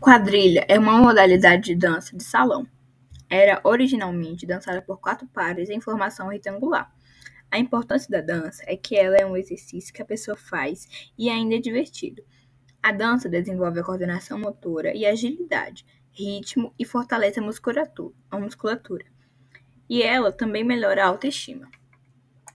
Quadrilha é uma modalidade de dança de salão. Era originalmente dançada por quatro pares em formação retangular. A importância da dança é que ela é um exercício que a pessoa faz e ainda é divertido. A dança desenvolve a coordenação motora e agilidade, ritmo e fortalece a musculatura. A musculatura. E ela também melhora a autoestima.